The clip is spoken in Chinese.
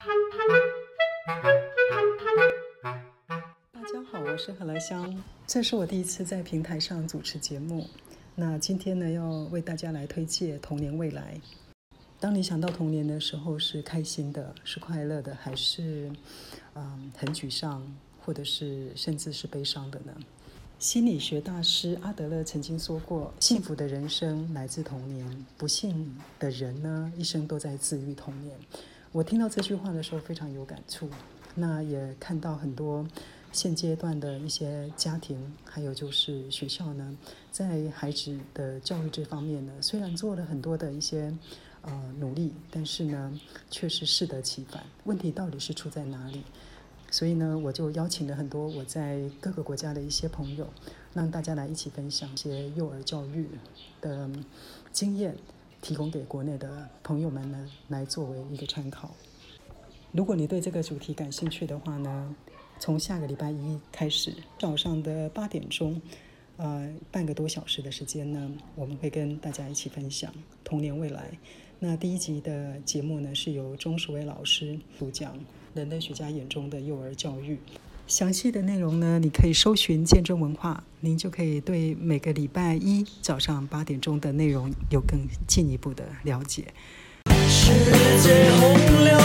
大家好，我是何来香，这是我第一次在平台上主持节目。那今天呢，要为大家来推荐《童年未来》。当你想到童年的时候，是开心的，是快乐的，还是嗯很沮丧，或者是甚至是悲伤的呢？心理学大师阿德勒曾经说过：“幸福的人生来自童年，不幸的人呢，一生都在治愈童年。”我听到这句话的时候非常有感触。那也看到很多现阶段的一些家庭，还有就是学校呢，在孩子的教育这方面呢，虽然做了很多的一些。呃，努力，但是呢，确实适得其反。问题到底是出在哪里？所以呢，我就邀请了很多我在各个国家的一些朋友，让大家来一起分享一些幼儿教育的经验，提供给国内的朋友们呢，来作为一个参考。如果你对这个主题感兴趣的话呢，从下个礼拜一开始，早上的八点钟。呃，半个多小时的时间呢，我们会跟大家一起分享童年未来。那第一集的节目呢，是由钟淑伟老师主讲人类学家眼中的幼儿教育。详细的内容呢，你可以搜寻见证文化，您就可以对每个礼拜一早上八点钟的内容有更进一步的了解。世界洪流，